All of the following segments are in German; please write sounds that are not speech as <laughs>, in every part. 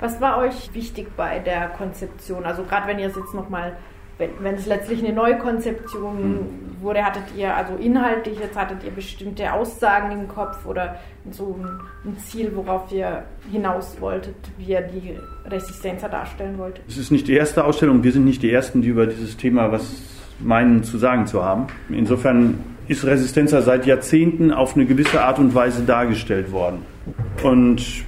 Was war euch wichtig bei der Konzeption? Also gerade wenn ihr es jetzt nochmal wenn, wenn es letztlich eine neue Konzeption hm. wurde, hattet ihr also inhaltlich, jetzt hattet ihr bestimmte Aussagen im Kopf oder so ein, ein Ziel, worauf ihr hinaus wolltet, wie ihr die Resistenz darstellen wollt? Es ist nicht die erste Ausstellung, wir sind nicht die Ersten, die über dieses Thema was meinen zu sagen zu haben. Insofern ist Resistenza seit Jahrzehnten auf eine gewisse Art und Weise dargestellt worden. Und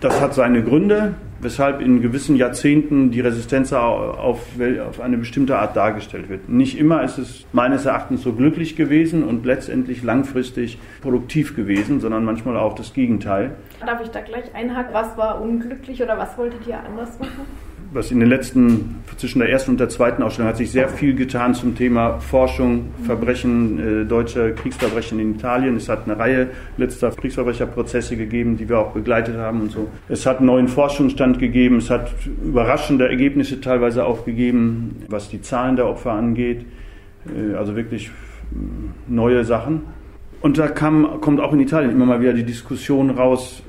das hat seine Gründe weshalb in gewissen Jahrzehnten die Resistenz auf, auf, eine bestimmte Art dargestellt wird. Nicht immer ist es meines Erachtens so glücklich gewesen und letztendlich langfristig produktiv gewesen, sondern manchmal auch das Gegenteil. Darf ich da gleich einhaken? Was war unglücklich oder was wolltet ihr anders machen? Was in den letzten, zwischen der ersten und der zweiten Ausstellung hat sich sehr viel getan zum Thema Forschung, Verbrechen, äh, deutsche Kriegsverbrechen in Italien. Es hat eine Reihe letzter Kriegsverbrecherprozesse gegeben, die wir auch begleitet haben und so. Es hat einen neuen Forschungsstand gegeben, es hat überraschende Ergebnisse teilweise auch gegeben, was die Zahlen der Opfer angeht. Äh, also wirklich mm, neue Sachen. Und da kam, kommt auch in Italien immer mal wieder die Diskussion raus,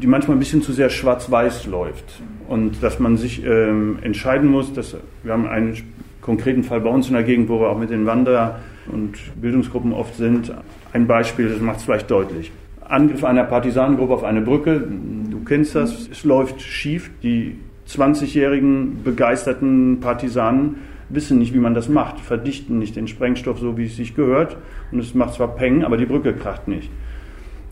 die manchmal ein bisschen zu sehr schwarz-weiß läuft und dass man sich ähm, entscheiden muss, dass wir haben einen konkreten Fall bei uns in der Gegend, wo wir auch mit den Wanderer und Bildungsgruppen oft sind. Ein Beispiel, das macht es vielleicht deutlich. Angriff einer Partisanengruppe auf eine Brücke, du kennst das, es läuft schief. Die 20-jährigen begeisterten Partisanen wissen nicht, wie man das macht, verdichten nicht den Sprengstoff so, wie es sich gehört. Und es macht zwar Peng, aber die Brücke kracht nicht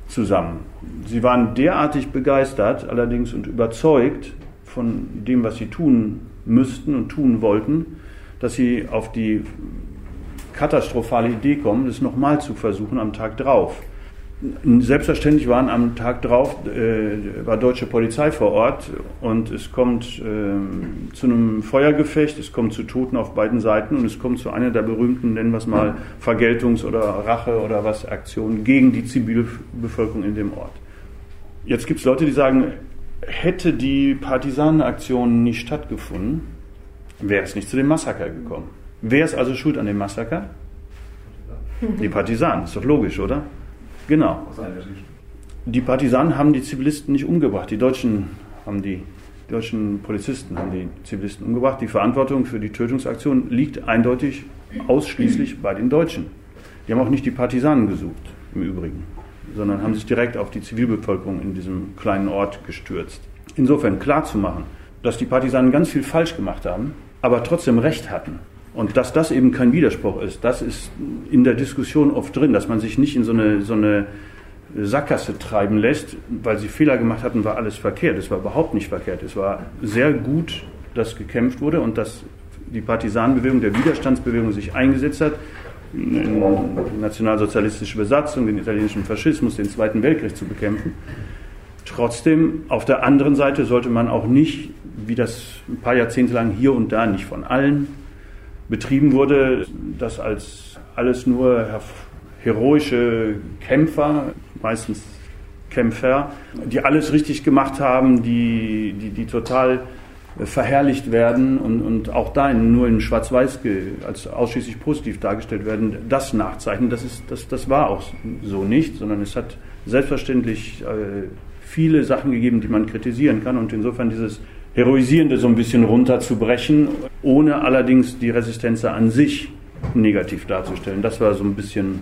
zusammen. Sie waren derartig begeistert allerdings und überzeugt, von dem, was sie tun müssten und tun wollten, dass sie auf die katastrophale Idee kommen, das nochmal zu versuchen am Tag drauf. Selbstverständlich waren am Tag drauf äh, war deutsche Polizei vor Ort und es kommt äh, zu einem Feuergefecht, es kommt zu Toten auf beiden Seiten und es kommt zu einer der berühmten, nennen wir es mal, Vergeltungs- oder Rache- oder was Aktionen gegen die Zivilbevölkerung in dem Ort. Jetzt gibt es Leute, die sagen, hätte die Partisanenaktion nicht stattgefunden, wäre es nicht zu dem Massaker gekommen. Wer ist also schuld an dem Massaker? Die Partisanen, ist doch logisch, oder? Genau. Die Partisanen haben die Zivilisten nicht umgebracht. Die Deutschen haben die, die deutschen Polizisten haben die Zivilisten umgebracht. Die Verantwortung für die Tötungsaktion liegt eindeutig ausschließlich bei den Deutschen. Die haben auch nicht die Partisanen gesucht, im Übrigen sondern haben sich direkt auf die Zivilbevölkerung in diesem kleinen Ort gestürzt. Insofern klar zu machen, dass die Partisanen ganz viel falsch gemacht haben, aber trotzdem Recht hatten. Und dass das eben kein Widerspruch ist, das ist in der Diskussion oft drin, dass man sich nicht in so eine, so eine Sackgasse treiben lässt, weil sie Fehler gemacht hatten, war alles verkehrt. Es war überhaupt nicht verkehrt. Es war sehr gut, dass gekämpft wurde und dass die Partisanenbewegung, der Widerstandsbewegung sich eingesetzt hat, die nationalsozialistische Besatzung, den italienischen Faschismus, den Zweiten Weltkrieg zu bekämpfen. Trotzdem, auf der anderen Seite sollte man auch nicht, wie das ein paar Jahrzehnte lang hier und da nicht von allen betrieben wurde, das als alles nur heroische Kämpfer, meistens Kämpfer, die alles richtig gemacht haben, die, die, die total verherrlicht werden und, und auch da nur in Schwarz-Weiß als ausschließlich positiv dargestellt werden, das nachzeichnen, das, ist, das, das war auch so nicht, sondern es hat selbstverständlich äh, viele Sachen gegeben, die man kritisieren kann und insofern dieses Heroisierende so ein bisschen runterzubrechen, ohne allerdings die Resistenz an sich negativ darzustellen. Das war so ein bisschen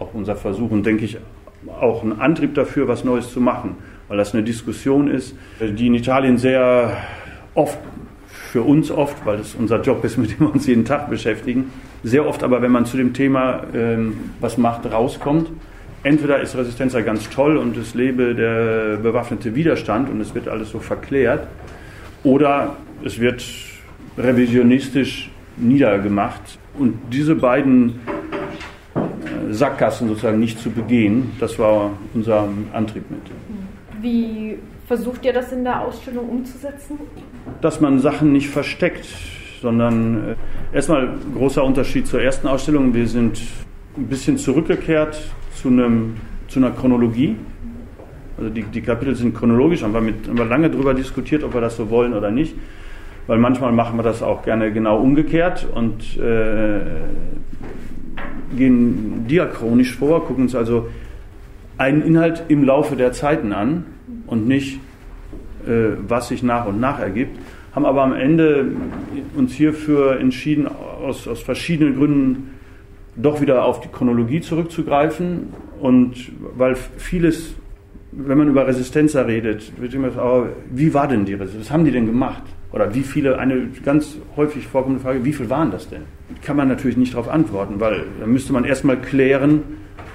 auch unser Versuch und denke ich auch ein Antrieb dafür, was Neues zu machen weil das eine Diskussion ist, die in Italien sehr oft, für uns oft, weil das unser Job ist, mit dem wir uns jeden Tag beschäftigen, sehr oft aber, wenn man zu dem Thema, ähm, was macht, rauskommt, entweder ist Resistenz ja ganz toll und es lebe der bewaffnete Widerstand und es wird alles so verklärt, oder es wird revisionistisch niedergemacht. Und diese beiden äh, Sackgassen sozusagen nicht zu begehen, das war unser Antrieb mit. Wie versucht ihr das in der Ausstellung umzusetzen? Dass man Sachen nicht versteckt, sondern äh, erstmal großer Unterschied zur ersten Ausstellung. Wir sind ein bisschen zurückgekehrt zu, einem, zu einer Chronologie. Also die, die Kapitel sind chronologisch, haben wir, mit, haben wir lange darüber diskutiert, ob wir das so wollen oder nicht. Weil manchmal machen wir das auch gerne genau umgekehrt und äh, gehen diachronisch vor, gucken uns also einen Inhalt im Laufe der Zeiten an und nicht äh, was sich nach und nach ergibt, haben aber am Ende uns hierfür entschieden, aus, aus verschiedenen Gründen doch wieder auf die Chronologie zurückzugreifen und weil vieles, wenn man über Resistenzer redet, wird immer gesagt, wie war denn die Resistenz? Was haben die denn gemacht? Oder wie viele, eine ganz häufig vorkommende Frage, wie viel waren das denn? Kann man natürlich nicht darauf antworten, weil da müsste man erstmal klären,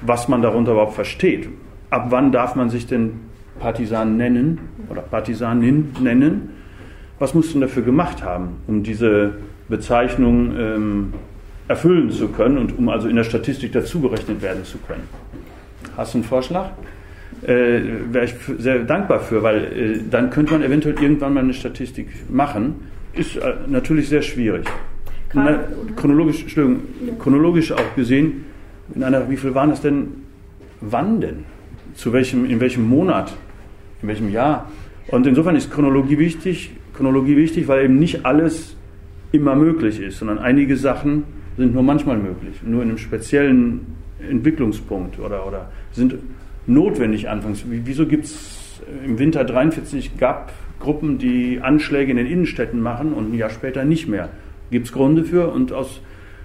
was man darunter überhaupt versteht. Ab wann darf man sich denn Partisan nennen oder Partisanin nennen? Was musst du dafür gemacht haben, um diese Bezeichnung ähm, erfüllen zu können und um also in der Statistik dazugerechnet werden zu können? Hast du einen Vorschlag? Äh, Wäre ich sehr dankbar für, weil äh, dann könnte man eventuell irgendwann mal eine Statistik machen. Ist äh, natürlich sehr schwierig. Na, chronologisch, chronologisch auch gesehen, in einer, wie viel waren es denn? Wann denn? Zu welchem, in welchem Monat? In welchem Jahr? Und insofern ist Chronologie wichtig, Chronologie wichtig, weil eben nicht alles immer möglich ist, sondern einige Sachen sind nur manchmal möglich, nur in einem speziellen Entwicklungspunkt oder, oder sind notwendig anfangs. Wieso gibt es im Winter 43 gab Gruppen, die Anschläge in den Innenstädten machen und ein Jahr später nicht mehr? Gibt es Gründe für? Und aus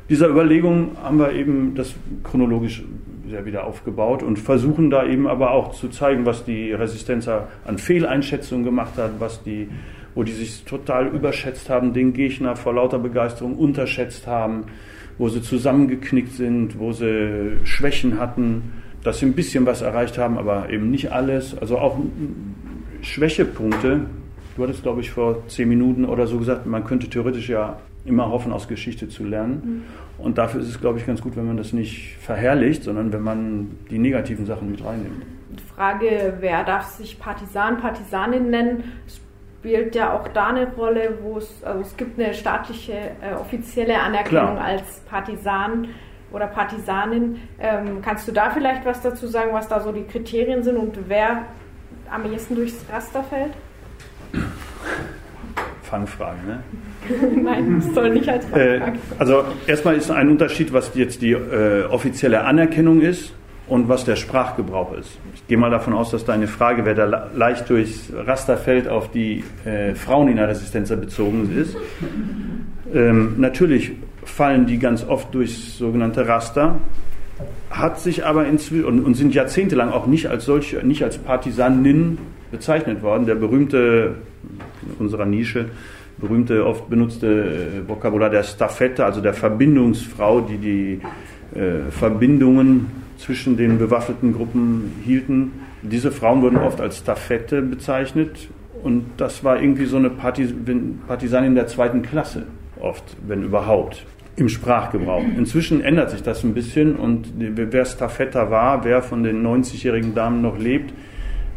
dieser Überlegung haben wir eben das chronologisch sehr wieder aufgebaut und versuchen da eben aber auch zu zeigen, was die Resistenzer an Fehleinschätzungen gemacht hat, was die, wo die sich total überschätzt haben, den Gegner vor lauter Begeisterung unterschätzt haben, wo sie zusammengeknickt sind, wo sie Schwächen hatten dass sie ein bisschen was erreicht haben, aber eben nicht alles. Also auch Schwächepunkte. Du hattest, glaube ich, vor zehn Minuten oder so gesagt, man könnte theoretisch ja immer hoffen, aus Geschichte zu lernen. Mhm. Und dafür ist es, glaube ich, ganz gut, wenn man das nicht verherrlicht, sondern wenn man die negativen Sachen mit reinnimmt. Die Frage, wer darf sich Partisan, Partisanin nennen, spielt ja auch da eine Rolle, wo es, also es gibt eine staatliche, äh, offizielle Anerkennung Klar. als Partisan oder Partisanin. Ähm, kannst du da vielleicht was dazu sagen, was da so die Kriterien sind und wer am ehesten durchs Raster fällt? Fangfrage, ne? <laughs> Nein, das soll nicht als. Äh, also erstmal ist ein Unterschied, was jetzt die äh, offizielle Anerkennung ist und was der Sprachgebrauch ist. Ich gehe mal davon aus, dass deine Frage, wer da leicht durchs Raster fällt, auf die äh, Frauen in der Resistenz bezogen ist. Ähm, natürlich fallen die ganz oft durchs sogenannte Raster, hat sich aber inzwischen und, und, sind jahrzehntelang auch nicht als solche, nicht als Partisanin bezeichnet worden. Der berühmte unserer Nische berühmte, oft benutzte äh, Vokabular der Staffette, also der Verbindungsfrau, die die äh, Verbindungen zwischen den bewaffneten Gruppen hielten. Diese Frauen wurden oft als Staffette bezeichnet und das war irgendwie so eine Partisanin der zweiten Klasse, oft, wenn überhaupt im Sprachgebrauch. Inzwischen ändert sich das ein bisschen und wer Staffetta war, wer von den 90-jährigen Damen noch lebt,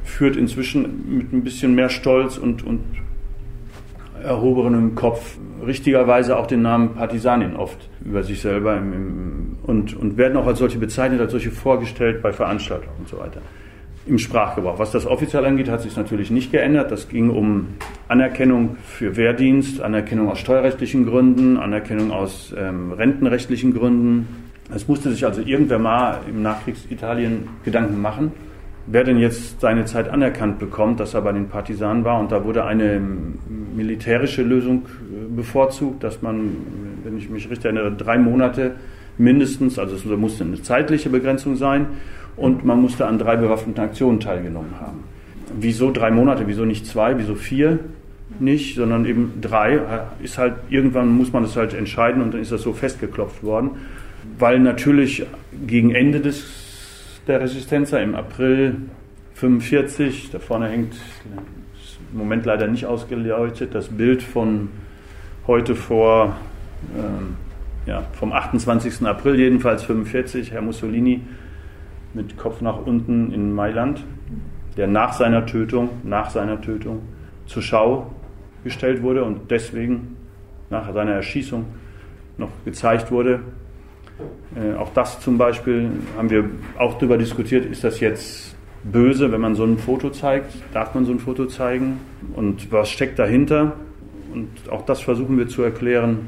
führt inzwischen mit ein bisschen mehr Stolz und, und erhobenem Kopf richtigerweise auch den Namen Partisanin oft über sich selber im, im, und, und werden auch als solche bezeichnet, als solche vorgestellt bei Veranstaltungen und so weiter im Sprachgebrauch. Was das offiziell angeht, hat sich natürlich nicht geändert. Das ging um Anerkennung für Wehrdienst, Anerkennung aus steuerrechtlichen Gründen, Anerkennung aus ähm, rentenrechtlichen Gründen. Es musste sich also irgendwer mal im Nachkriegsitalien Gedanken machen, wer denn jetzt seine Zeit anerkannt bekommt, dass er bei den Partisanen war. Und da wurde eine militärische Lösung äh, bevorzugt, dass man, wenn ich mich richtig erinnere, drei Monate mindestens, also es musste eine zeitliche Begrenzung sein und man musste an drei bewaffneten Aktionen teilgenommen haben. Wieso drei Monate, wieso nicht zwei, wieso vier nicht, sondern eben drei, ist halt, irgendwann muss man das halt entscheiden und dann ist das so festgeklopft worden, weil natürlich gegen Ende des, der Resistenza im April 45, da vorne hängt im Moment leider nicht ausgeleuchtet, das Bild von heute vor, ähm, ja, vom 28. April jedenfalls 45, Herr Mussolini mit Kopf nach unten in Mailand, der nach seiner Tötung, nach seiner Tötung zur Schau gestellt wurde und deswegen nach seiner Erschießung noch gezeigt wurde. Äh, auch das zum Beispiel haben wir auch darüber diskutiert, ist das jetzt böse, wenn man so ein Foto zeigt? Darf man so ein Foto zeigen? Und was steckt dahinter? Und auch das versuchen wir zu erklären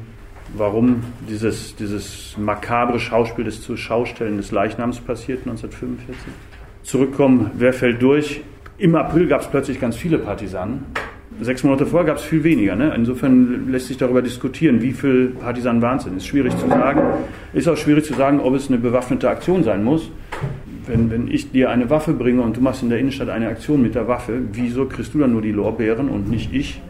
warum dieses, dieses makabre Schauspiel des Zuschaustellen des Leichnams passiert 1945. Zurückkommen, wer fällt durch? Im April gab es plötzlich ganz viele Partisanen. Sechs Monate vorher gab es viel weniger. Ne? Insofern lässt sich darüber diskutieren, wie viel Partisanen waren. Ist schwierig zu sagen. Ist auch schwierig zu sagen, ob es eine bewaffnete Aktion sein muss. Wenn, wenn ich dir eine Waffe bringe und du machst in der Innenstadt eine Aktion mit der Waffe, wieso kriegst du dann nur die Lorbeeren und nicht ich,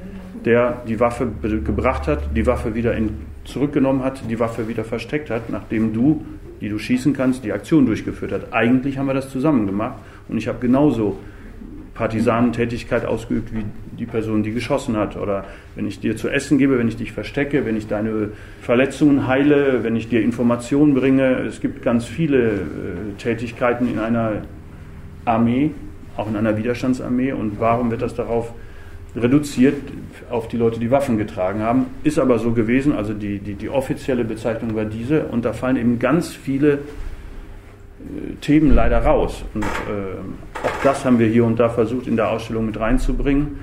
der die Waffe gebracht hat, die Waffe wieder in, zurückgenommen hat, die Waffe wieder versteckt hat, nachdem du, die du schießen kannst, die Aktion durchgeführt hat. Eigentlich haben wir das zusammen gemacht und ich habe genauso Partisanentätigkeit ausgeübt wie die Person, die geschossen hat. Oder wenn ich dir zu essen gebe, wenn ich dich verstecke, wenn ich deine Verletzungen heile, wenn ich dir Informationen bringe. Es gibt ganz viele äh, Tätigkeiten in einer Armee, auch in einer Widerstandsarmee. Und warum wird das darauf reduziert auf die Leute, die Waffen getragen haben? Ist aber so gewesen. Also die, die, die offizielle Bezeichnung war diese. Und da fallen eben ganz viele Themen leider raus. Und äh, auch das haben wir hier und da versucht in der Ausstellung mit reinzubringen.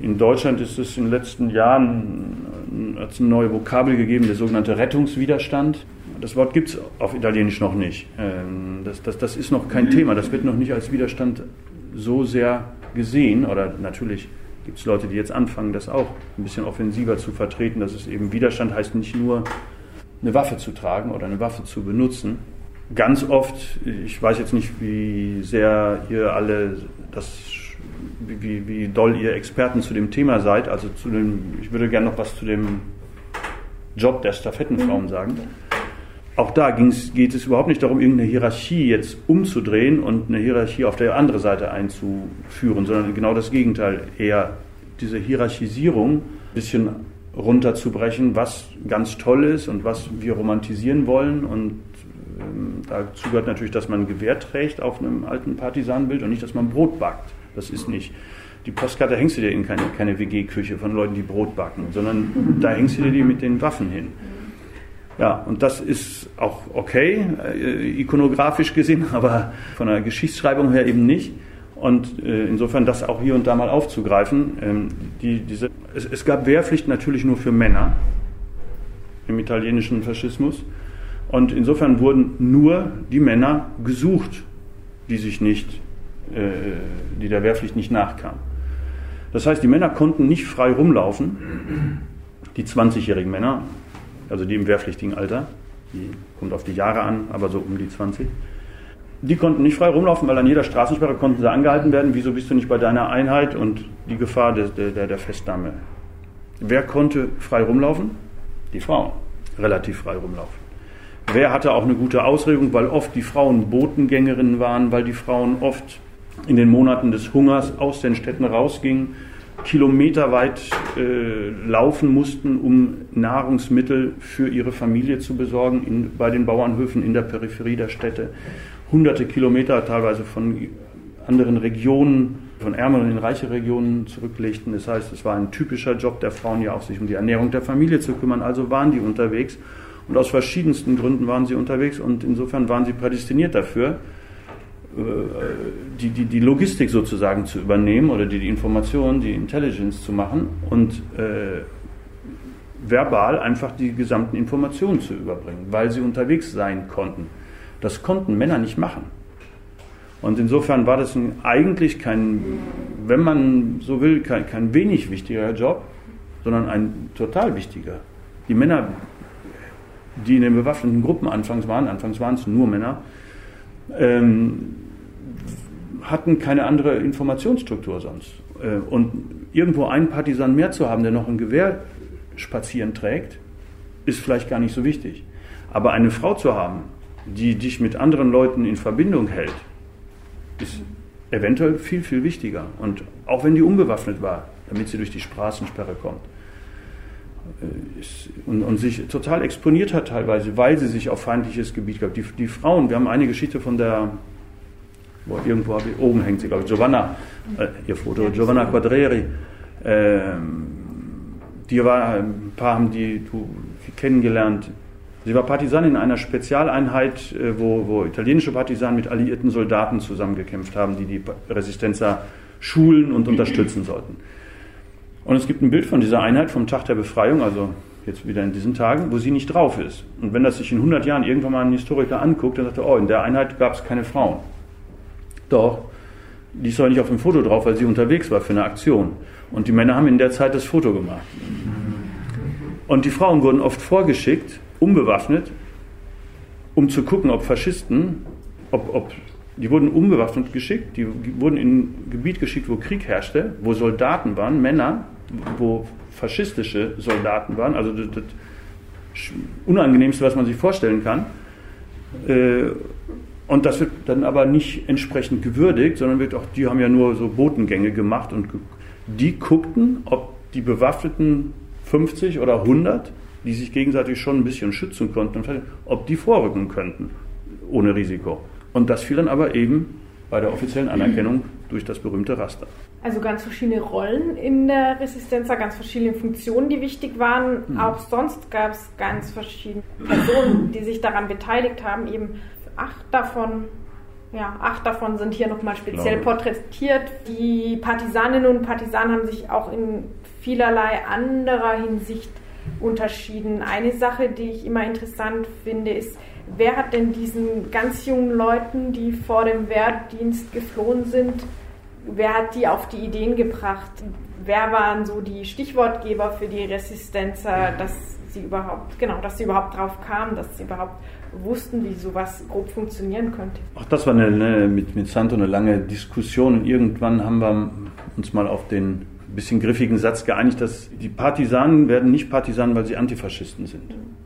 In Deutschland ist es in den letzten Jahren es eine neue Vokabel gegeben, der sogenannte Rettungswiderstand. Das Wort gibt es auf Italienisch noch nicht. Ähm, das, das, das ist noch kein Thema. Das wird noch nicht als Widerstand so sehr gesehen. Oder natürlich gibt es Leute, die jetzt anfangen, das auch ein bisschen offensiver zu vertreten. Dass es eben Widerstand heißt nicht nur eine Waffe zu tragen oder eine Waffe zu benutzen, ganz oft, ich weiß jetzt nicht, wie sehr ihr alle das, wie, wie doll ihr Experten zu dem Thema seid, also zu dem, ich würde gerne noch was zu dem Job der Stafettenfrauen mhm. sagen. Auch da geht es überhaupt nicht darum, irgendeine Hierarchie jetzt umzudrehen und eine Hierarchie auf der anderen Seite einzuführen, sondern genau das Gegenteil, eher diese Hierarchisierung ein bisschen runterzubrechen, was ganz toll ist und was wir romantisieren wollen und ähm, dazu gehört natürlich, dass man ein Gewehr trägt auf einem alten Partisanenbild und nicht, dass man Brot backt. Das ist nicht. Die Postkarte hängst du dir in keine, keine WG-Küche von Leuten, die Brot backen, sondern da hängst du dir die mit den Waffen hin. Ja, und das ist auch okay, äh, ikonografisch gesehen, <laughs> aber von der Geschichtsschreibung her eben nicht. Und äh, insofern das auch hier und da mal aufzugreifen. Ähm, die, diese, es, es gab Wehrpflicht natürlich nur für Männer im italienischen Faschismus. Und insofern wurden nur die Männer gesucht, die sich nicht, die der Wehrpflicht nicht nachkamen. Das heißt, die Männer konnten nicht frei rumlaufen, die 20-jährigen Männer, also die im wehrpflichtigen Alter, die kommt auf die Jahre an, aber so um die 20. Die konnten nicht frei rumlaufen, weil an jeder Straßensperre konnten sie angehalten werden. Wieso bist du nicht bei deiner Einheit und die Gefahr der, der, der Festnahme? Wer konnte frei rumlaufen? Die Frauen. Relativ frei rumlaufen. Wer hatte auch eine gute Ausregung, weil oft die Frauen Botengängerinnen waren, weil die Frauen oft in den Monaten des Hungers aus den Städten rausgingen, kilometerweit äh, laufen mussten, um Nahrungsmittel für ihre Familie zu besorgen in, bei den Bauernhöfen in der Peripherie der Städte. Hunderte Kilometer teilweise von anderen Regionen, von ärmeren in reiche Regionen zurücklegten. Das heißt, es war ein typischer Job der Frauen, ja auch sich um die Ernährung der Familie zu kümmern. Also waren die unterwegs und aus verschiedensten Gründen waren sie unterwegs und insofern waren sie prädestiniert dafür, die, die, die Logistik sozusagen zu übernehmen oder die, die Information, die Intelligence zu machen und äh, verbal einfach die gesamten Informationen zu überbringen, weil sie unterwegs sein konnten. Das konnten Männer nicht machen. Und insofern war das eigentlich kein, wenn man so will, kein, kein wenig wichtiger Job, sondern ein total wichtiger. Die Männer die in den bewaffneten Gruppen anfangs waren, anfangs waren es nur Männer, ähm, hatten keine andere Informationsstruktur sonst. Äh, und irgendwo einen Partisan mehr zu haben, der noch ein Gewehr spazieren trägt, ist vielleicht gar nicht so wichtig. Aber eine Frau zu haben, die dich mit anderen Leuten in Verbindung hält, ist eventuell viel, viel wichtiger. Und auch wenn die unbewaffnet war, damit sie durch die Straßensperre kommt. Äh, und, und, sich total exponiert hat teilweise, weil sie sich auf feindliches Gebiet gab. Die, die Frauen, wir haben eine Geschichte von der, wo irgendwo ich, oben hängt sie, glaube ich, Giovanna, äh, ihr Foto, Giovanna Quadreri. Äh, die war, ein paar haben die du, kennengelernt. Sie war Partisanin in einer Spezialeinheit, äh, wo, wo italienische Partisanen mit alliierten Soldaten zusammengekämpft haben, die die Resistenzer schulen und unterstützen sollten. Und es gibt ein Bild von dieser Einheit vom Tag der Befreiung, also jetzt wieder in diesen Tagen, wo sie nicht drauf ist. Und wenn das sich in 100 Jahren irgendwann mal ein Historiker anguckt, dann sagt er, oh, in der Einheit gab es keine Frauen. Doch, Die ist aber nicht auf dem Foto drauf, weil sie unterwegs war für eine Aktion. Und die Männer haben in der Zeit das Foto gemacht. Und die Frauen wurden oft vorgeschickt, unbewaffnet, um zu gucken, ob Faschisten, ob, ob die wurden unbewaffnet geschickt, die wurden in ein Gebiet geschickt, wo Krieg herrschte, wo Soldaten waren, Männer, wo faschistische Soldaten waren, also das, das Unangenehmste, was man sich vorstellen kann. Äh, und das wird dann aber nicht entsprechend gewürdigt, sondern wird auch, die haben ja nur so Botengänge gemacht und die guckten, ob die bewaffneten 50 oder 100, die sich gegenseitig schon ein bisschen schützen konnten, ob die vorrücken könnten, ohne Risiko. Und das fiel dann aber eben bei der offiziellen <clears throat> Anerkennung durch das berühmte Raster. Also ganz verschiedene Rollen in der Resistenz, ganz verschiedene Funktionen, die wichtig waren. Mhm. Auch sonst gab es ganz verschiedene Personen, die sich daran beteiligt haben. Eben acht davon, ja, acht davon sind hier nochmal speziell Glaube. porträtiert. Die Partisaninnen und Partisanen haben sich auch in vielerlei anderer Hinsicht unterschieden. Eine Sache, die ich immer interessant finde, ist, wer hat denn diesen ganz jungen Leuten, die vor dem Wehrdienst geflohen sind, wer hat die auf die Ideen gebracht? Wer waren so die Stichwortgeber für die Resistenzer, dass sie überhaupt, genau, dass sie überhaupt drauf kamen, dass sie überhaupt wussten, wie sowas grob funktionieren könnte? Auch das war eine, eine, mit, mit Santo eine lange Diskussion und irgendwann haben wir uns mal auf den bisschen griffigen Satz geeinigt, dass die Partisanen werden nicht Partisanen, weil sie Antifaschisten sind, mhm.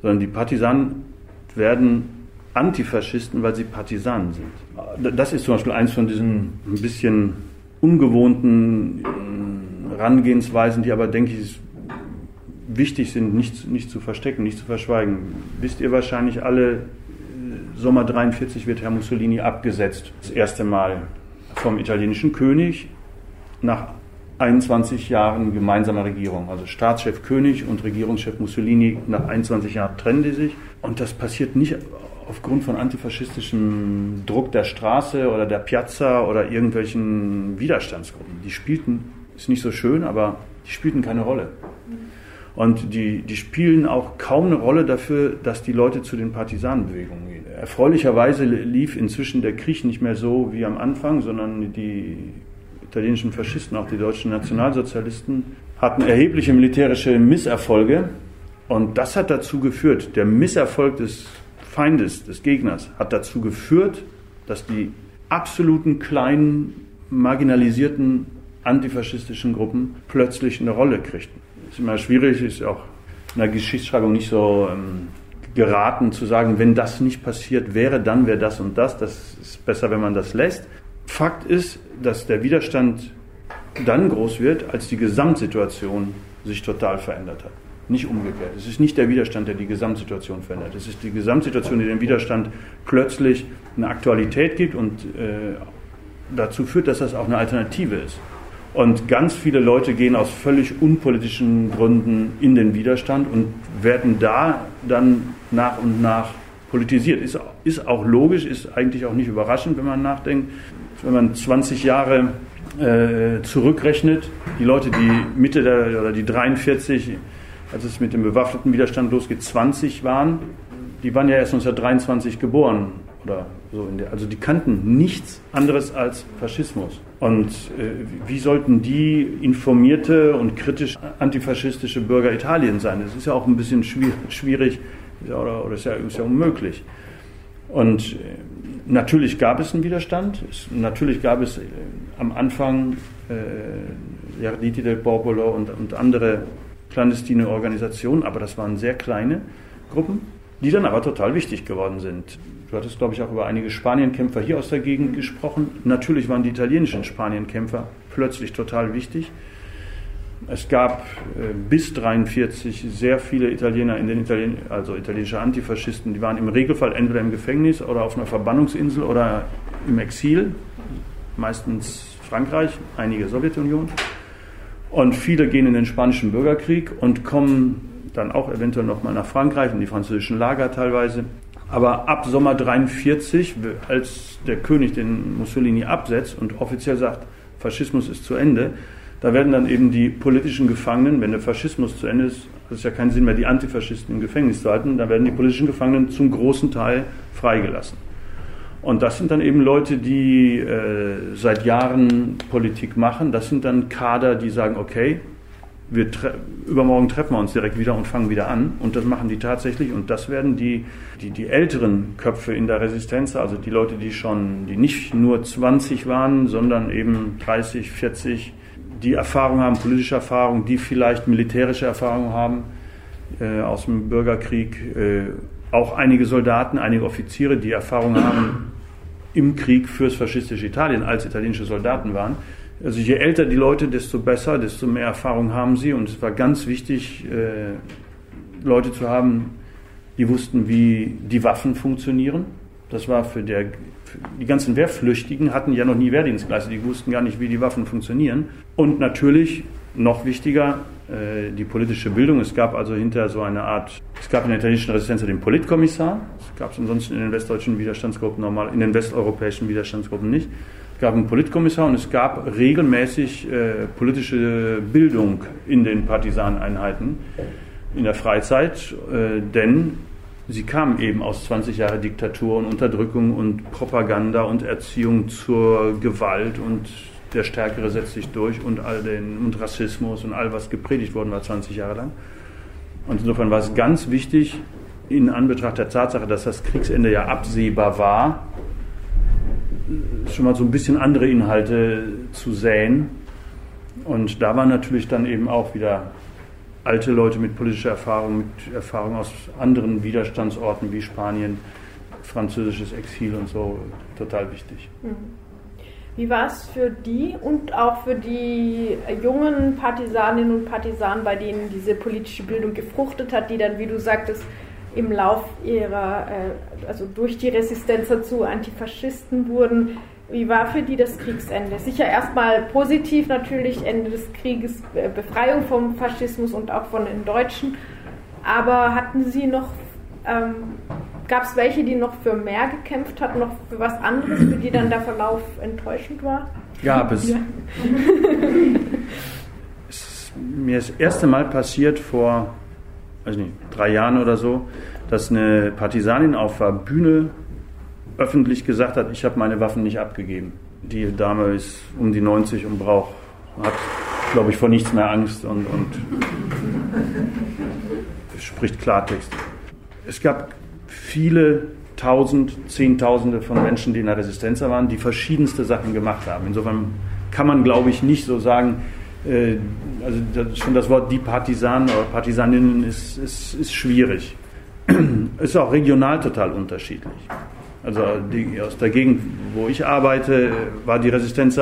sondern die Partisanen werden Antifaschisten, weil sie Partisanen sind. Das ist zum Beispiel eins von diesen ein bisschen ungewohnten Herangehensweisen, die aber, denke ich, wichtig sind, nicht, nicht zu verstecken, nicht zu verschweigen. Wisst ihr wahrscheinlich alle, Sommer 43 wird Herr Mussolini abgesetzt. Das erste Mal vom italienischen König nach 21 Jahren gemeinsamer Regierung. Also Staatschef König und Regierungschef Mussolini, nach 21 Jahren trennen die sich. Und das passiert nicht aufgrund von antifaschistischem Druck der Straße oder der Piazza oder irgendwelchen Widerstandsgruppen. Die spielten, ist nicht so schön, aber die spielten keine Rolle. Und die, die spielen auch kaum eine Rolle dafür, dass die Leute zu den Partisanenbewegungen gehen. Erfreulicherweise lief inzwischen der Krieg nicht mehr so wie am Anfang, sondern die italienischen Faschisten, auch die deutschen Nationalsozialisten, hatten erhebliche militärische Misserfolge. Und das hat dazu geführt, der Misserfolg des Feindes, des Gegners, hat dazu geführt, dass die absoluten kleinen, marginalisierten antifaschistischen Gruppen plötzlich eine Rolle kriegten. Ist immer schwierig, ist auch in der Geschichtsschreibung nicht so ähm, geraten zu sagen, wenn das nicht passiert wäre, dann wäre das und das. Das ist besser, wenn man das lässt. Fakt ist, dass der Widerstand dann groß wird, als die Gesamtsituation sich total verändert hat. Nicht umgekehrt. Es ist nicht der Widerstand, der die Gesamtsituation verändert. Es ist die Gesamtsituation, die dem Widerstand plötzlich eine Aktualität gibt und äh, dazu führt, dass das auch eine Alternative ist. Und ganz viele Leute gehen aus völlig unpolitischen Gründen in den Widerstand und werden da dann nach und nach politisiert. Ist, ist auch logisch, ist eigentlich auch nicht überraschend, wenn man nachdenkt, wenn man 20 Jahre äh, zurückrechnet, die Leute, die Mitte der, oder die 43, als es mit dem bewaffneten Widerstand losgeht, 20 waren, die waren ja erst 1923 geboren oder so der, also die kannten nichts anderes als Faschismus. Und äh, wie sollten die informierte und kritisch antifaschistische Bürger Italiens sein? Das ist ja auch ein bisschen schwierig, oder, oder ist, ja, ist ja unmöglich. Und äh, natürlich gab es einen Widerstand. Es, natürlich gab es äh, am Anfang äh, Arditi del Popolo und, und andere clandestine Organisationen, aber das waren sehr kleine Gruppen, die dann aber total wichtig geworden sind. Du hattest, glaube ich, auch über einige Spanienkämpfer hier aus der Gegend gesprochen. Natürlich waren die italienischen Spanienkämpfer plötzlich total wichtig. Es gab äh, bis 1943 sehr viele Italiener in den Italien also italienische Antifaschisten, die waren im Regelfall entweder im Gefängnis oder auf einer Verbannungsinsel oder im Exil, meistens Frankreich, einige Sowjetunion. Und viele gehen in den spanischen Bürgerkrieg und kommen dann auch eventuell nochmal nach Frankreich, in die französischen Lager teilweise. Aber ab Sommer 1943, als der König den Mussolini absetzt und offiziell sagt, Faschismus ist zu Ende, da werden dann eben die politischen Gefangenen, wenn der Faschismus zu Ende ist, hat es ja keinen Sinn mehr, die Antifaschisten im Gefängnis zu halten, da werden die politischen Gefangenen zum großen Teil freigelassen. Und das sind dann eben Leute, die äh, seit Jahren Politik machen. Das sind dann Kader, die sagen, okay, wir tre übermorgen treffen wir uns direkt wieder und fangen wieder an. Und das machen die tatsächlich. Und das werden die, die, die älteren Köpfe in der Resistenz, also die Leute, die schon, die nicht nur 20 waren, sondern eben 30, 40, die Erfahrung haben, politische Erfahrung, die vielleicht militärische Erfahrung haben äh, aus dem Bürgerkrieg. Äh, auch einige Soldaten, einige Offiziere, die Erfahrung haben im Krieg fürs faschistische Italien als italienische Soldaten waren. Also je älter die Leute, desto besser, desto mehr Erfahrung haben sie. Und es war ganz wichtig, äh, Leute zu haben, die wussten, wie die Waffen funktionieren. Das war für, der, die ganzen Wehrflüchtigen hatten ja noch nie Wehrdienst geleistet. Die wussten gar nicht, wie die Waffen funktionieren. Und natürlich noch wichtiger, äh, die politische Bildung. Es gab also hinterher so eine Art, es gab in der italienischen Resistenz den Politkommissar. Es gab es ansonsten in den westdeutschen Widerstandsgruppen normal, in den westeuropäischen Widerstandsgruppen nicht gab einen Politkommissar und es gab regelmäßig äh, politische Bildung in den Partisaneinheiten in der Freizeit, äh, denn sie kamen eben aus 20 Jahren Diktatur und Unterdrückung und Propaganda und Erziehung zur Gewalt und der Stärkere setzt sich durch und all den und Rassismus und all was gepredigt worden war 20 Jahre lang. Und insofern war es ganz wichtig, in Anbetracht der Tatsache, dass das Kriegsende ja absehbar war, schon mal so ein bisschen andere Inhalte zu säen. Und da waren natürlich dann eben auch wieder alte Leute mit politischer Erfahrung, mit Erfahrung aus anderen Widerstandsorten wie Spanien, französisches Exil und so total wichtig. Mhm. Wie war es für die und auch für die jungen Partisaninnen und Partisanen, bei denen diese politische Bildung gefruchtet hat, die dann, wie du sagtest, im Lauf ihrer, äh, also durch die Resistenz dazu Antifaschisten wurden. Wie war für die das Kriegsende? Sicher erstmal positiv natürlich, Ende des Krieges, äh, Befreiung vom Faschismus und auch von den Deutschen. Aber hatten sie noch, ähm, gab es welche, die noch für mehr gekämpft hatten, noch für was anderes, für die dann der Verlauf enttäuschend war? Gab es. Ja. <laughs> es ist mir das erste Mal passiert vor weiß nicht, drei Jahren oder so, dass eine Partisanin auf der Bühne öffentlich gesagt hat, ich habe meine Waffen nicht abgegeben. Die Dame ist um die 90 und braucht, hat, glaube ich, vor nichts mehr Angst und, und <laughs> spricht Klartext. Es gab viele Tausend, Zehntausende von Menschen, die in der Resistenz waren, die verschiedenste Sachen gemacht haben. Insofern kann man, glaube ich, nicht so sagen, äh, also das, schon das Wort die Partisanen oder Partisaninnen ist, ist, ist schwierig. <clears throat> ist auch regional total unterschiedlich. Also die, aus der Gegend, wo ich arbeite, war die Resistenz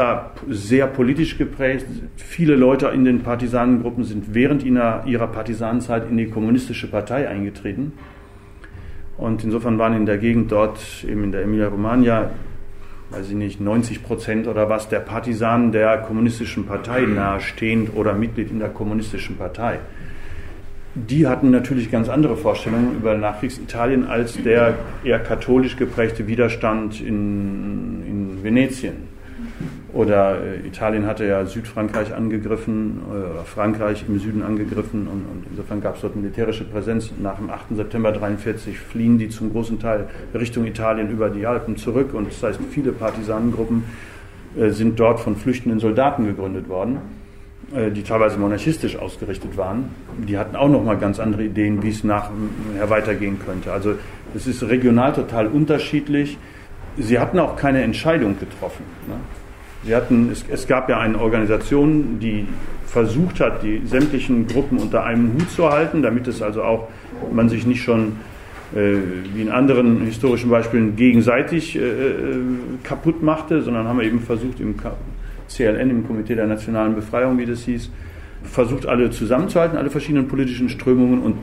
sehr politisch geprägt. Viele Leute in den Partisanengruppen sind während ihrer, ihrer Partisanenzeit in die kommunistische Partei eingetreten. Und insofern waren in der Gegend dort, eben in der Emilia-Romagna, weiß ich nicht, 90 Prozent oder was der Partisanen der kommunistischen Partei nahestehend oder Mitglied in der kommunistischen Partei. Die hatten natürlich ganz andere Vorstellungen über Nachkriegsitalien als der eher katholisch geprägte Widerstand in, in Venetien. Oder äh, Italien hatte ja Südfrankreich angegriffen, äh, oder Frankreich im Süden angegriffen und, und insofern gab es dort militärische Präsenz. Nach dem 8. September 1943 fliehen die zum großen Teil Richtung Italien über die Alpen zurück und das heißt, viele Partisanengruppen äh, sind dort von flüchtenden Soldaten gegründet worden, die teilweise monarchistisch ausgerichtet waren. Die hatten auch nochmal ganz andere Ideen, wie es nachher weitergehen könnte. Also es ist regional total unterschiedlich. Sie hatten auch keine Entscheidung getroffen. Ne? Sie hatten, es, es, gab ja eine Organisation, die versucht hat, die sämtlichen Gruppen unter einem Hut zu halten, damit es also auch man sich nicht schon äh, wie in anderen historischen Beispielen gegenseitig äh, äh kaputt machte, sondern haben wir eben versucht im CLN, im Komitee der nationalen Befreiung, wie das hieß, versucht alle zusammenzuhalten, alle verschiedenen politischen Strömungen. Und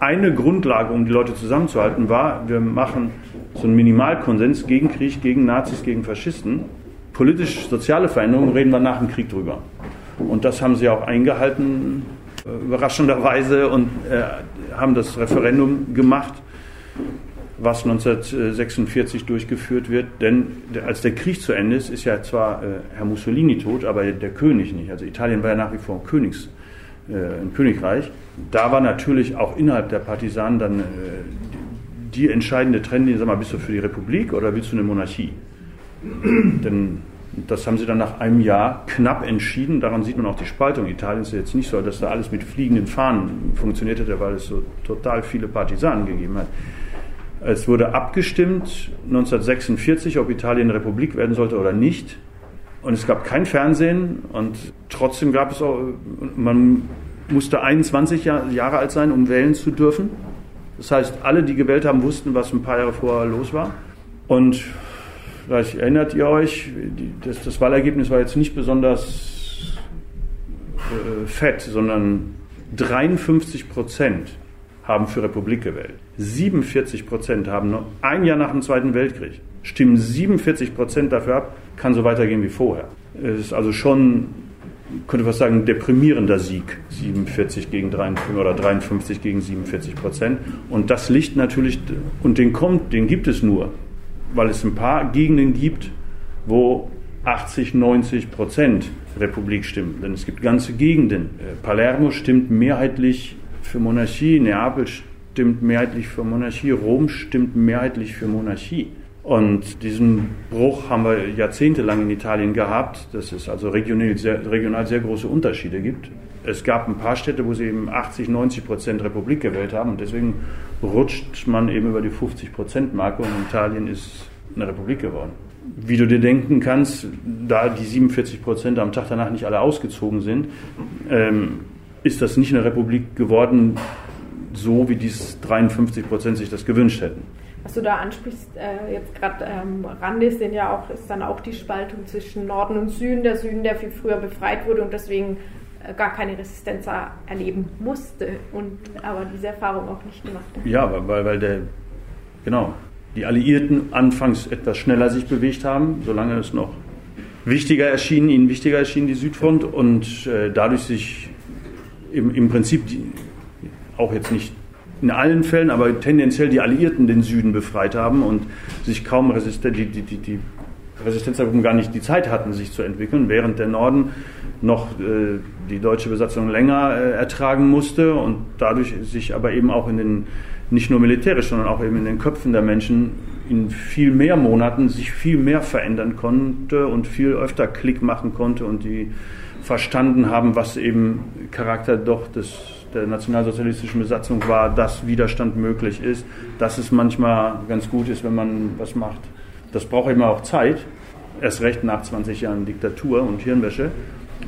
eine Grundlage, um die Leute zusammenzuhalten, war, wir machen so einen Minimalkonsens gegen Krieg, gegen Nazis, gegen Faschisten politisch-soziale Veränderungen reden wir nach dem Krieg drüber. Und das haben sie auch eingehalten, äh, überraschenderweise, und äh, haben das Referendum gemacht, was 1946 durchgeführt wird. Denn als der Krieg zu Ende ist, ist ja zwar äh, Herr Mussolini tot, aber der König nicht. Also Italien war ja nach wie vor ein, Königs, äh, ein Königreich. Da war natürlich auch innerhalb der Partisanen dann äh, die entscheidende Trennlinie, sag mal, bist du für die Republik oder willst du eine Monarchie? Denn das haben sie dann nach einem Jahr knapp entschieden. Daran sieht man auch die Spaltung. Italien ist jetzt nicht so, dass da alles mit fliegenden Fahnen funktioniert hätte, weil es so total viele Partisanen gegeben hat. Es wurde abgestimmt 1946, ob Italien Republik werden sollte oder nicht. Und es gab kein Fernsehen und trotzdem gab es auch, man musste 21 Jahre alt sein, um wählen zu dürfen. Das heißt, alle, die gewählt haben, wussten, was ein paar Jahre vorher los war. Und vielleicht erinnert ihr euch, das, Wahlergebnis war jetzt nicht besonders äh, fett, sondern 53 Prozent haben für Republik gewählt. 47 Prozent haben noch ein Jahr nach dem Zweiten Weltkrieg stimmen 47 Prozent dafür ab, kann so weitergehen wie vorher. Es ist also schon, könnte fast sagen, ein deprimierender Sieg. 47 gegen 53 oder 53 gegen 47 Prozent. Und das liegt natürlich, und den kommt, den gibt es nur, weil es ein paar Gegenden gibt, wo 80, 90 Prozent Republik stimmen. Denn es gibt ganze Gegenden. Äh, Palermo stimmt mehrheitlich für Monarchie, Neapel stimmt mehrheitlich für Monarchie, Rom stimmt mehrheitlich für Monarchie. Und diesen Bruch haben wir jahrzehntelang in Italien gehabt, dass es also regional sehr, regional sehr große Unterschiede gibt. Es gab ein paar Städte, wo sie eben 80, 90 Prozent Republik gewählt haben und deswegen rutscht man eben über die 50 Prozent Marke und Italien ist eine Republik geworden. Wie du dir denken kannst, da die 47 Prozent am Tag danach nicht alle ausgezogen sind, ähm, ist das nicht eine Republik geworden, so wie dies 53 Prozent sich das gewünscht hätten was du da ansprichst, äh, jetzt gerade ähm, Rande sind ja auch, ist dann auch die Spaltung zwischen Norden und Süden. Der Süden, der viel früher befreit wurde und deswegen äh, gar keine Resistenz erleben musste und aber diese Erfahrung auch nicht gemacht hat. Ja, weil, weil der, genau, die Alliierten anfangs etwas schneller sich bewegt haben, solange es noch wichtiger erschien, ihnen wichtiger erschien die Südfront und äh, dadurch sich im, im Prinzip die, auch jetzt nicht in allen Fällen, aber tendenziell die Alliierten den Süden befreit haben und sich kaum Resisten die, die, die, die Resistenzgruppen gar nicht die Zeit hatten, sich zu entwickeln, während der Norden noch äh, die deutsche Besatzung länger äh, ertragen musste und dadurch sich aber eben auch in den, nicht nur militärisch, sondern auch eben in den Köpfen der Menschen in viel mehr Monaten sich viel mehr verändern konnte und viel öfter Klick machen konnte und die verstanden haben, was eben Charakter doch des der nationalsozialistischen Besatzung war, dass Widerstand möglich ist, dass es manchmal ganz gut ist, wenn man was macht. Das braucht immer auch Zeit, erst recht nach 20 Jahren Diktatur und Hirnwäsche.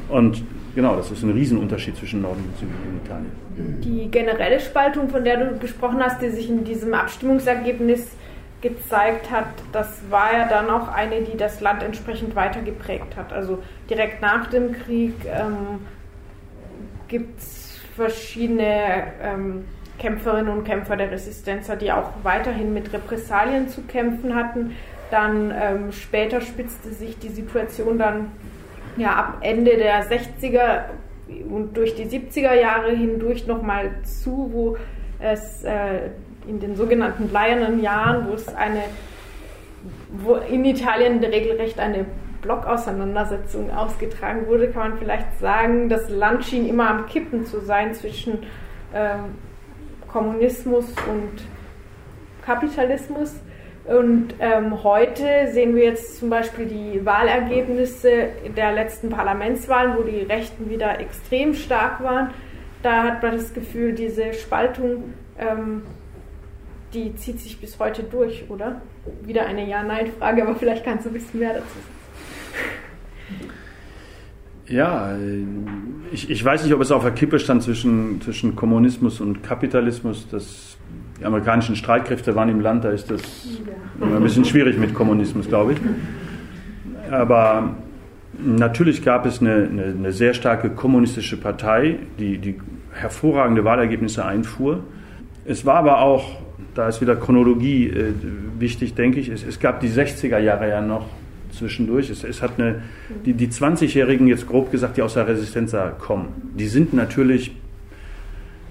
Und genau, das ist ein Riesenunterschied zwischen Norden und Süden in Italien. Die generelle Spaltung, von der du gesprochen hast, die sich in diesem Abstimmungsergebnis gezeigt hat, das war ja dann auch eine, die das Land entsprechend weiter geprägt hat. Also direkt nach dem Krieg ähm, gibt es verschiedene ähm, Kämpferinnen und Kämpfer der Resistenza, die auch weiterhin mit Repressalien zu kämpfen hatten. Dann ähm, später spitzte sich die Situation dann ja ab Ende der 60er und durch die 70er Jahre hindurch nochmal zu, wo es äh, in den sogenannten bleiernen Jahren, wo es eine, wo in Italien regelrecht eine Blockauseinandersetzung ausgetragen wurde, kann man vielleicht sagen, das Land schien immer am Kippen zu sein zwischen ähm, Kommunismus und Kapitalismus. Und ähm, heute sehen wir jetzt zum Beispiel die Wahlergebnisse der letzten Parlamentswahlen, wo die Rechten wieder extrem stark waren. Da hat man das Gefühl, diese Spaltung, ähm, die zieht sich bis heute durch, oder? Wieder eine Ja-Nein-Frage, aber vielleicht kannst du ein bisschen mehr dazu sagen. Ja, ich, ich weiß nicht, ob es auf der Kippe stand zwischen, zwischen Kommunismus und Kapitalismus. Das, die amerikanischen Streitkräfte waren im Land, da ist das immer ein bisschen schwierig mit Kommunismus, glaube ich. Aber natürlich gab es eine, eine, eine sehr starke kommunistische Partei, die, die hervorragende Wahlergebnisse einfuhr. Es war aber auch, da ist wieder Chronologie äh, wichtig, denke ich, es, es gab die 60er Jahre ja noch zwischendurch. Es, es hat eine, die, die 20-Jährigen jetzt grob gesagt, die aus der Resistenz kommen, die sind natürlich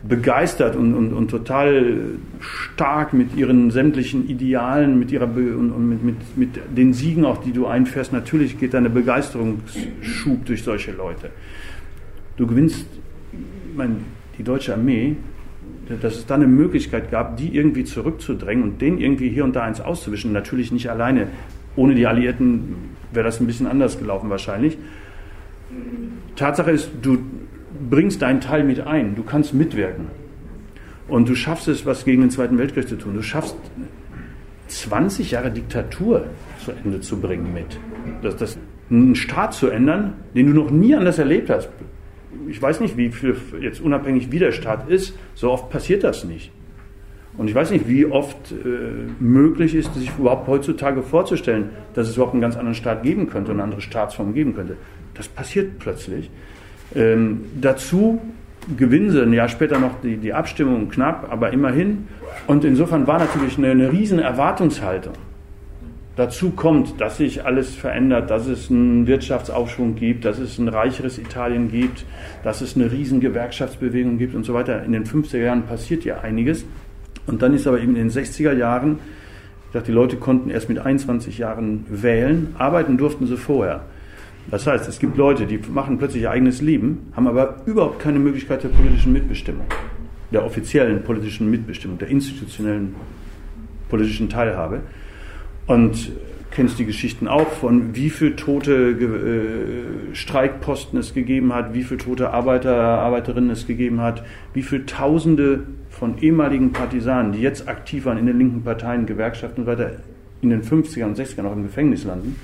begeistert und, und, und total stark mit ihren sämtlichen Idealen, mit ihrer Be und, und mit, mit, mit den Siegen auch, die du einfährst. Natürlich geht da eine Begeisterungsschub durch solche Leute. Du gewinnst, ich meine, die deutsche Armee dass es da eine Möglichkeit gab, die irgendwie zurückzudrängen und den irgendwie hier und da eins auszuwischen. Natürlich nicht alleine. Ohne die Alliierten wäre das ein bisschen anders gelaufen wahrscheinlich. Tatsache ist, du bringst deinen Teil mit ein, du kannst mitwirken. Und du schaffst es, was gegen den Zweiten Weltkrieg zu tun. Du schaffst 20 Jahre Diktatur zu Ende zu bringen mit. Das, das, einen Staat zu ändern, den du noch nie anders erlebt hast. Ich weiß nicht, wie viel jetzt unabhängig wie der Staat ist, so oft passiert das nicht. Und ich weiß nicht, wie oft äh, möglich ist, sich überhaupt heutzutage vorzustellen, dass es überhaupt einen ganz anderen Staat geben könnte, eine andere Staatsform geben könnte. Das passiert plötzlich. Ähm, dazu gewinnen sie ein Jahr später noch die, die Abstimmung knapp, aber immerhin. Und insofern war natürlich eine, eine riesen Erwartungshaltung. Dazu kommt, dass sich alles verändert, dass es einen Wirtschaftsaufschwung gibt, dass es ein reicheres Italien gibt, dass es eine riesen Gewerkschaftsbewegung gibt und so weiter. In den 50er Jahren passiert ja einiges. Und dann ist aber eben in den 60er Jahren, ich dachte, die Leute konnten erst mit 21 Jahren wählen, arbeiten durften sie vorher. Das heißt, es gibt Leute, die machen plötzlich ihr eigenes Leben, haben aber überhaupt keine Möglichkeit der politischen Mitbestimmung, der offiziellen politischen Mitbestimmung, der institutionellen politischen Teilhabe. Und kennst die Geschichten auch von wie viele tote äh, Streikposten es gegeben hat, wie viele tote Arbeiter, Arbeiterinnen es gegeben hat, wie viele Tausende von ehemaligen Partisanen, die jetzt aktiv waren in den linken Parteien, Gewerkschaften und weiter, in den 50er und 60er noch im Gefängnis landen.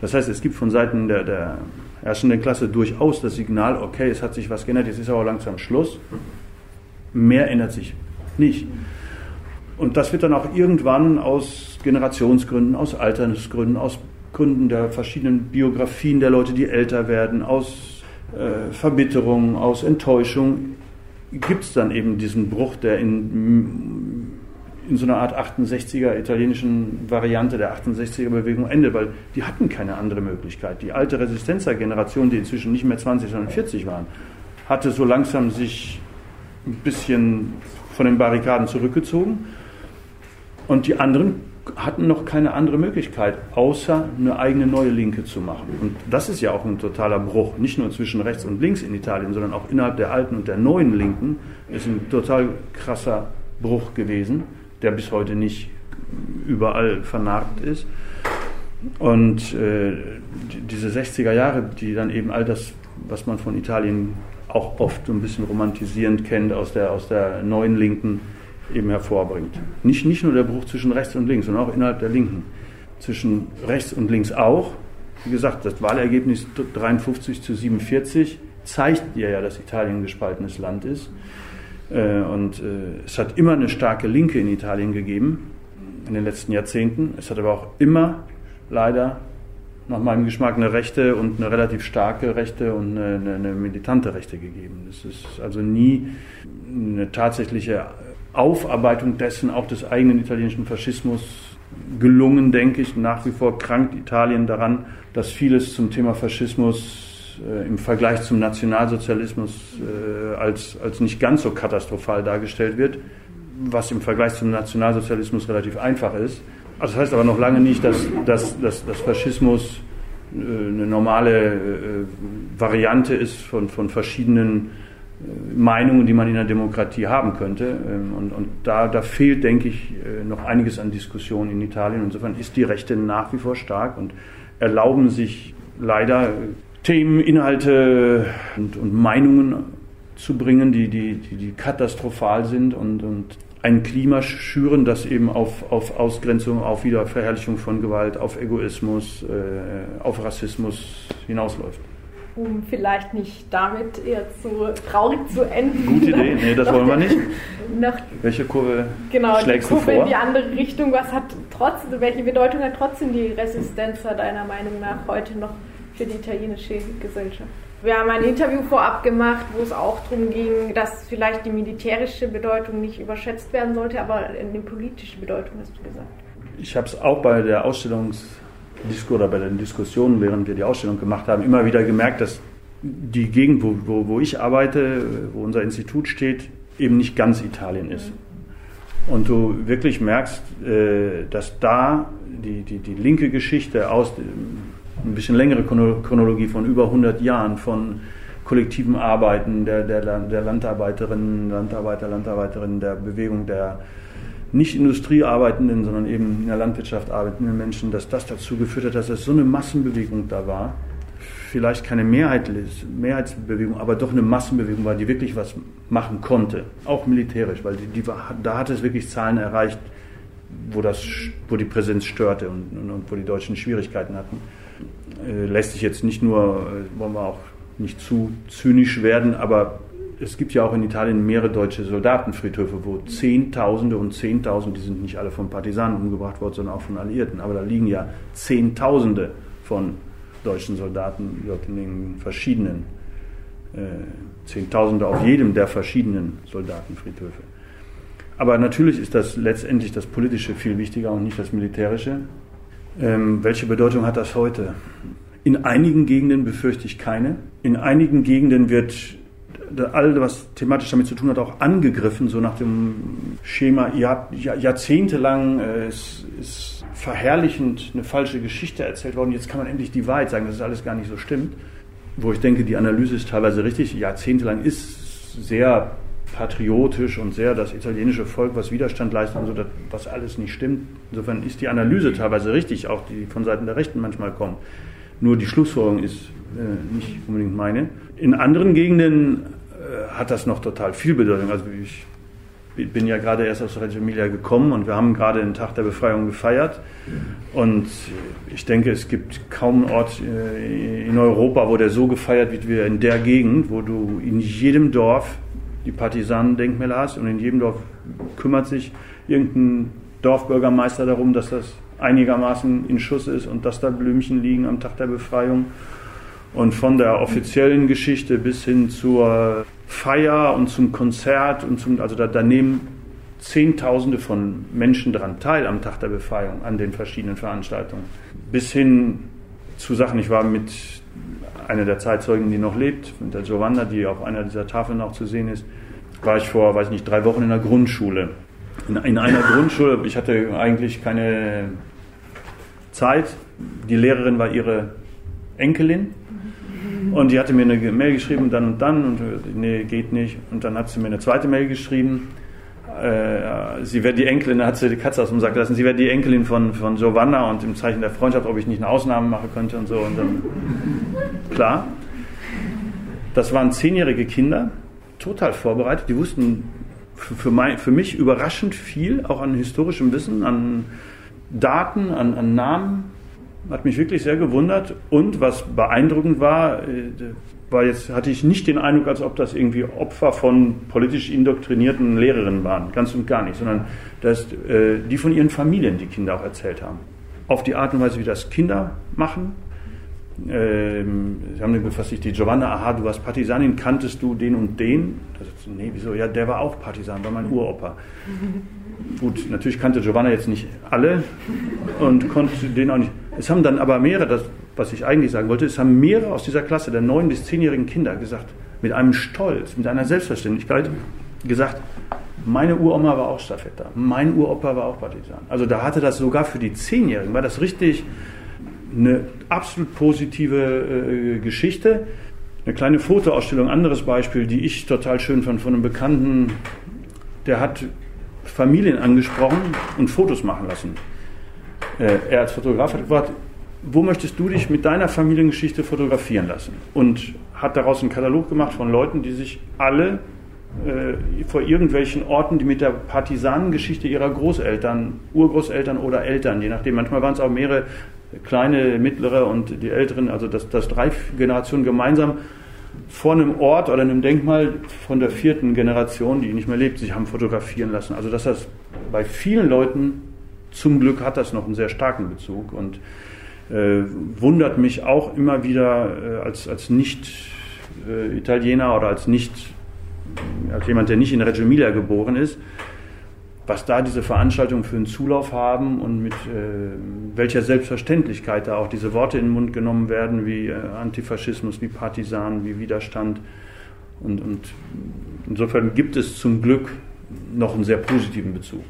Das heißt, es gibt von Seiten der, der herrschenden Klasse durchaus das Signal, okay, es hat sich was geändert, jetzt ist aber langsam Schluss. Mehr ändert sich nicht. Und das wird dann auch irgendwann aus Generationsgründen, aus Altersgründen, aus Gründen der verschiedenen Biografien der Leute, die älter werden, aus äh, Verbitterung, aus Enttäuschung, gibt es dann eben diesen Bruch, der in in so einer Art 68er italienischen Variante der 68er Bewegung endet, weil die hatten keine andere Möglichkeit. Die alte Resistenzer-Generation, die inzwischen nicht mehr 20, sondern 40 waren, hatte so langsam sich ein bisschen von den Barrikaden zurückgezogen und die anderen hatten noch keine andere Möglichkeit, außer eine eigene neue Linke zu machen. Und das ist ja auch ein totaler Bruch, nicht nur zwischen rechts und links in Italien, sondern auch innerhalb der alten und der neuen Linken ist ein total krasser Bruch gewesen der bis heute nicht überall vernagt ist. Und äh, diese 60er Jahre, die dann eben all das, was man von Italien auch oft ein bisschen romantisierend kennt, aus der, aus der neuen Linken eben hervorbringt. Nicht, nicht nur der Bruch zwischen rechts und links, sondern auch innerhalb der Linken. Zwischen rechts und links auch. Wie gesagt, das Wahlergebnis 53 zu 47 zeigt dir ja, dass Italien ein gespaltenes Land ist. Äh, und äh, es hat immer eine starke Linke in Italien gegeben in den letzten Jahrzehnten. Es hat aber auch immer leider nach meinem Geschmack eine rechte und eine relativ starke rechte und eine, eine, eine militante rechte gegeben. Es ist also nie eine tatsächliche Aufarbeitung dessen, auch des eigenen italienischen Faschismus gelungen, denke ich. Nach wie vor krankt Italien daran, dass vieles zum Thema Faschismus äh, im Vergleich zum Nationalsozialismus äh, als, als nicht ganz so katastrophal dargestellt wird, was im Vergleich zum Nationalsozialismus relativ einfach ist. Also das heißt aber noch lange nicht, dass, dass, dass, dass Faschismus äh, eine normale äh, Variante ist von, von verschiedenen Meinungen, die man in der Demokratie haben könnte. Ähm, und, und da, da fehlt, denke ich, äh, noch einiges an Diskussion in Italien. Insofern ist die Rechte nach wie vor stark und erlauben sich leider Themen, Inhalte und, und Meinungen zu bringen, die, die, die, die katastrophal sind und, und ein Klima schüren, das eben auf, auf Ausgrenzung, auf Wiederverherrlichung von Gewalt, auf Egoismus, äh, auf Rassismus hinausläuft. Um vielleicht nicht damit eher zu traurig zu enden. Gute Idee, nee, das wollen wir nicht. <laughs> welche Kurve genau, schlägst die Kurve du vor? in die andere Richtung. Was hat trotzdem, welche Bedeutung hat trotzdem die Resistenz deiner Meinung nach heute noch für die italienische Gesellschaft. Wir haben ein Interview vorab gemacht, wo es auch darum ging, dass vielleicht die militärische Bedeutung nicht überschätzt werden sollte, aber eine politische Bedeutung hast du gesagt. Ich habe es auch bei der Ausstellungs oder bei den Diskussionen, während wir die Ausstellung gemacht haben, immer wieder gemerkt, dass die Gegend, wo, wo, wo ich arbeite, wo unser Institut steht, eben nicht ganz Italien ist. Und du wirklich merkst, äh, dass da die, die, die linke Geschichte aus ein bisschen längere Chronologie von über 100 Jahren von kollektiven Arbeiten der, der, der Landarbeiterinnen, Landarbeiter, Landarbeiterinnen, der Bewegung der nicht industriearbeitenden, sondern eben in der Landwirtschaft arbeitenden Menschen, dass das dazu geführt hat, dass es so eine Massenbewegung da war. Vielleicht keine Mehrheit, Mehrheitsbewegung, aber doch eine Massenbewegung war, die wirklich was machen konnte, auch militärisch, weil die, die war, da hat es wirklich Zahlen erreicht, wo, das, wo die Präsenz störte und, und, und wo die Deutschen Schwierigkeiten hatten. Äh, lässt sich jetzt nicht nur, äh, wollen wir auch nicht zu zynisch werden, aber es gibt ja auch in Italien mehrere deutsche Soldatenfriedhöfe, wo Zehntausende und Zehntausende, die sind nicht alle von Partisanen umgebracht worden, sondern auch von Alliierten, aber da liegen ja Zehntausende von deutschen Soldaten dort in den verschiedenen, äh, Zehntausende auf jedem der verschiedenen Soldatenfriedhöfe. Aber natürlich ist das letztendlich das Politische viel wichtiger und nicht das Militärische. Ähm, welche Bedeutung hat das heute? In einigen Gegenden befürchte ich keine. In einigen Gegenden wird all, was thematisch damit zu tun hat, auch angegriffen, so nach dem Schema, Jahr, jahrzehntelang äh, ist, ist verherrlichend eine falsche Geschichte erzählt worden, jetzt kann man endlich die Wahrheit sagen, dass es alles gar nicht so stimmt. Wo ich denke, die Analyse ist teilweise richtig. Jahrzehntelang ist sehr patriotisch und sehr das italienische Volk, was Widerstand leistet und so, das, was alles nicht stimmt. Insofern ist die Analyse teilweise richtig, auch die von Seiten der Rechten manchmal kommen. Nur die Schlussfolgerung ist äh, nicht unbedingt meine. In anderen Gegenden hat das noch total viel Bedeutung. Also ich bin ja gerade erst aus Reggio Emilia gekommen und wir haben gerade den Tag der Befreiung gefeiert. Und ich denke, es gibt kaum einen Ort äh, in Europa, wo der so gefeiert wird wie in der Gegend, wo du in jedem Dorf die Partisanendenkmäler hast und in jedem Dorf kümmert sich irgendein Dorfbürgermeister darum, dass das einigermaßen in Schuss ist und dass da Blümchen liegen am Tag der Befreiung. Und von der offiziellen Geschichte bis hin zur Feier und zum Konzert und zum, also da, da nehmen Zehntausende von Menschen daran teil am Tag der Befreiung, an den verschiedenen Veranstaltungen. Bis hin zu Sachen, ich war mit einer der Zeitzeugen, die noch lebt, mit der Giovanna, die auf einer dieser Tafeln auch zu sehen ist, war ich vor, weiß nicht, drei Wochen in der Grundschule. In, in einer Grundschule, ich hatte eigentlich keine Zeit. Die Lehrerin war ihre Enkelin und die hatte mir eine Mail geschrieben, dann und dann, und nee, geht nicht. Und dann hat sie mir eine zweite Mail geschrieben. Äh, sie wäre die Enkelin, da hat sie die Katze aus dem Sack gelassen, sie wäre die Enkelin von, von Giovanna und im Zeichen der Freundschaft, ob ich nicht eine Ausnahme machen könnte und so. Und dann, klar. Das waren zehnjährige Kinder, total vorbereitet. Die wussten für, für, mein, für mich überraschend viel, auch an historischem Wissen, an Daten, an, an Namen, hat mich wirklich sehr gewundert. Und was beeindruckend war, äh, war jetzt hatte ich nicht den Eindruck, als ob das irgendwie Opfer von politisch indoktrinierten Lehrerinnen waren, ganz und gar nicht, sondern dass äh, die von ihren Familien die Kinder auch erzählt haben. Auf die Art und Weise, wie das Kinder machen. Ähm, sie haben gefasst, die Giovanna, aha, du warst Partisanin, kanntest du den und den? Das, nee, wieso? Ja, der war auch Partisan, war mein Uropa. Gut, natürlich kannte Giovanna jetzt nicht alle und konnte den auch nicht. Es haben dann aber mehrere, das, was ich eigentlich sagen wollte, es haben mehrere aus dieser Klasse der neun- bis zehnjährigen Kinder gesagt, mit einem Stolz, mit einer Selbstverständlichkeit gesagt, meine Uroma war auch Staffetta, mein Uropa war auch Partisan. Also da hatte das sogar für die Zehnjährigen, war das richtig eine absolut positive äh, Geschichte. Eine kleine Fotoausstellung, anderes Beispiel, die ich total schön fand, von einem Bekannten, der hat Familien angesprochen und Fotos machen lassen. Äh, er als Fotograf hat gefragt, wo möchtest du dich mit deiner Familiengeschichte fotografieren lassen? Und hat daraus einen Katalog gemacht von Leuten, die sich alle äh, vor irgendwelchen Orten, die mit der Partisanengeschichte ihrer Großeltern, Urgroßeltern oder Eltern, je nachdem, manchmal waren es auch mehrere kleine, mittlere und die Älteren, also das, das drei Generationen gemeinsam vor einem Ort oder einem Denkmal von der vierten Generation, die nicht mehr lebt, sich haben fotografieren lassen. Also dass das bei vielen Leuten zum Glück hat das noch einen sehr starken Bezug und äh, wundert mich auch immer wieder äh, als, als Nicht-Italiener äh, oder als nicht als jemand, der nicht in Reggio Emilia geboren ist, was da diese Veranstaltungen für einen Zulauf haben und mit äh, welcher Selbstverständlichkeit da auch diese Worte in den Mund genommen werden, wie äh, Antifaschismus, wie Partisan, wie Widerstand. Und, und insofern gibt es zum Glück noch einen sehr positiven Bezug.